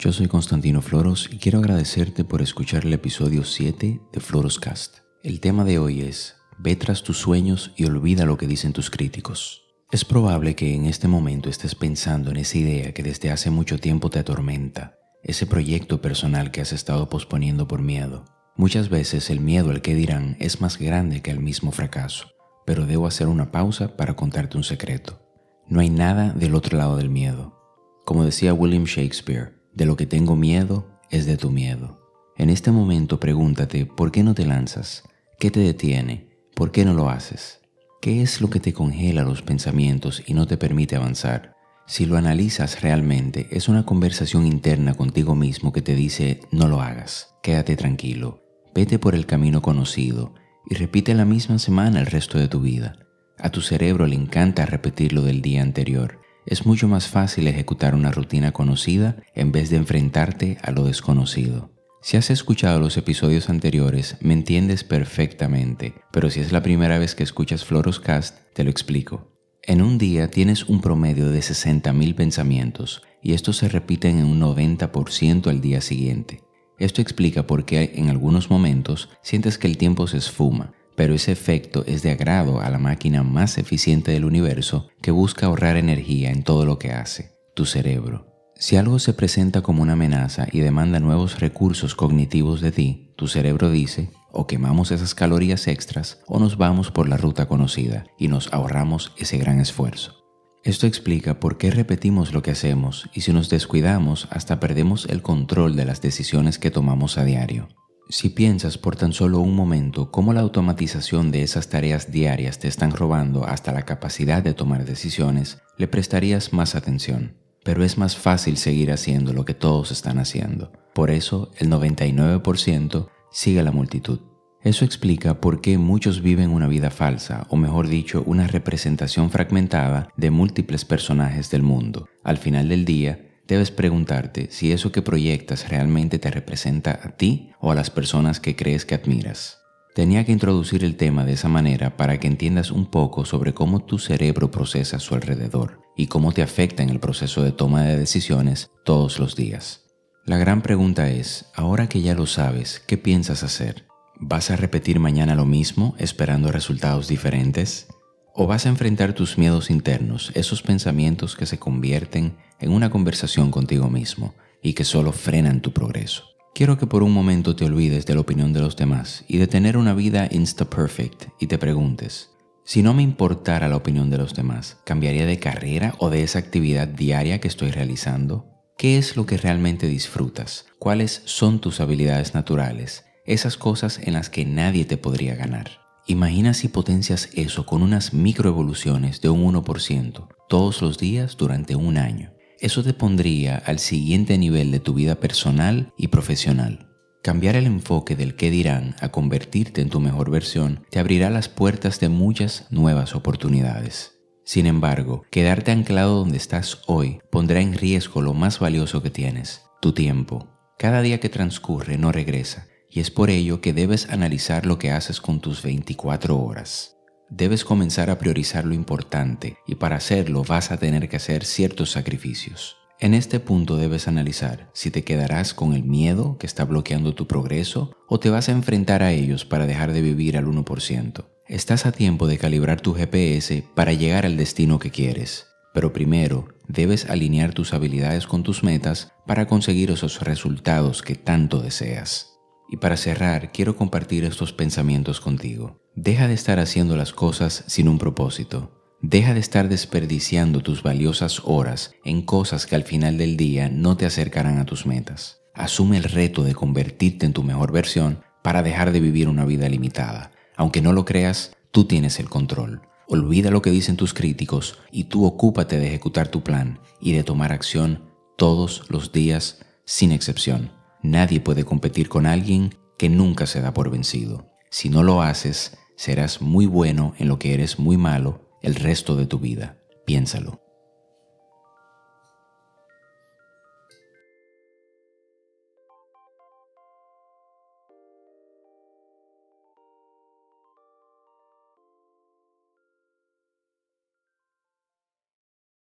Yo soy Constantino Floros y quiero agradecerte por escuchar el episodio 7 de Floroscast. El tema de hoy es Ve tras tus sueños y olvida lo que dicen tus críticos. Es probable que en este momento estés pensando en esa idea que desde hace mucho tiempo te atormenta, ese proyecto personal que has estado posponiendo por miedo. Muchas veces el miedo al que dirán es más grande que el mismo fracaso, pero debo hacer una pausa para contarte un secreto. No hay nada del otro lado del miedo. Como decía William Shakespeare, de lo que tengo miedo es de tu miedo. En este momento pregúntate, ¿por qué no te lanzas? ¿Qué te detiene? ¿Por qué no lo haces? ¿Qué es lo que te congela los pensamientos y no te permite avanzar? Si lo analizas realmente, es una conversación interna contigo mismo que te dice, no lo hagas, quédate tranquilo, vete por el camino conocido y repite la misma semana el resto de tu vida. A tu cerebro le encanta repetir lo del día anterior es mucho más fácil ejecutar una rutina conocida en vez de enfrentarte a lo desconocido. Si has escuchado los episodios anteriores, me entiendes perfectamente, pero si es la primera vez que escuchas Floroscast, te lo explico. En un día tienes un promedio de 60.000 pensamientos y estos se repiten en un 90% al día siguiente. Esto explica por qué en algunos momentos sientes que el tiempo se esfuma, pero ese efecto es de agrado a la máquina más eficiente del universo que busca ahorrar energía en todo lo que hace, tu cerebro. Si algo se presenta como una amenaza y demanda nuevos recursos cognitivos de ti, tu cerebro dice, o quemamos esas calorías extras o nos vamos por la ruta conocida y nos ahorramos ese gran esfuerzo. Esto explica por qué repetimos lo que hacemos y si nos descuidamos hasta perdemos el control de las decisiones que tomamos a diario. Si piensas por tan solo un momento cómo la automatización de esas tareas diarias te están robando hasta la capacidad de tomar decisiones, le prestarías más atención. Pero es más fácil seguir haciendo lo que todos están haciendo. Por eso el 99% sigue a la multitud. Eso explica por qué muchos viven una vida falsa, o mejor dicho, una representación fragmentada de múltiples personajes del mundo. Al final del día, debes preguntarte si eso que proyectas realmente te representa a ti o a las personas que crees que admiras. Tenía que introducir el tema de esa manera para que entiendas un poco sobre cómo tu cerebro procesa a su alrededor y cómo te afecta en el proceso de toma de decisiones todos los días. La gran pregunta es, ahora que ya lo sabes, ¿qué piensas hacer? ¿Vas a repetir mañana lo mismo esperando resultados diferentes? ¿O vas a enfrentar tus miedos internos, esos pensamientos que se convierten en una conversación contigo mismo y que solo frenan tu progreso? Quiero que por un momento te olvides de la opinión de los demás y de tener una vida insta-perfect y te preguntes, si no me importara la opinión de los demás, ¿cambiaría de carrera o de esa actividad diaria que estoy realizando? ¿Qué es lo que realmente disfrutas? ¿Cuáles son tus habilidades naturales? Esas cosas en las que nadie te podría ganar. Imagina si potencias eso con unas microevoluciones de un 1% todos los días durante un año. Eso te pondría al siguiente nivel de tu vida personal y profesional. Cambiar el enfoque del qué dirán a convertirte en tu mejor versión te abrirá las puertas de muchas nuevas oportunidades. Sin embargo, quedarte anclado donde estás hoy pondrá en riesgo lo más valioso que tienes, tu tiempo. Cada día que transcurre no regresa y es por ello que debes analizar lo que haces con tus 24 horas. Debes comenzar a priorizar lo importante y para hacerlo vas a tener que hacer ciertos sacrificios. En este punto debes analizar si te quedarás con el miedo que está bloqueando tu progreso o te vas a enfrentar a ellos para dejar de vivir al 1%. Estás a tiempo de calibrar tu GPS para llegar al destino que quieres, pero primero debes alinear tus habilidades con tus metas para conseguir esos resultados que tanto deseas. Y para cerrar, quiero compartir estos pensamientos contigo. Deja de estar haciendo las cosas sin un propósito. Deja de estar desperdiciando tus valiosas horas en cosas que al final del día no te acercarán a tus metas. Asume el reto de convertirte en tu mejor versión para dejar de vivir una vida limitada. Aunque no lo creas, tú tienes el control. Olvida lo que dicen tus críticos y tú ocúpate de ejecutar tu plan y de tomar acción todos los días sin excepción. Nadie puede competir con alguien que nunca se da por vencido. Si no lo haces, serás muy bueno en lo que eres muy malo el resto de tu vida. Piénsalo.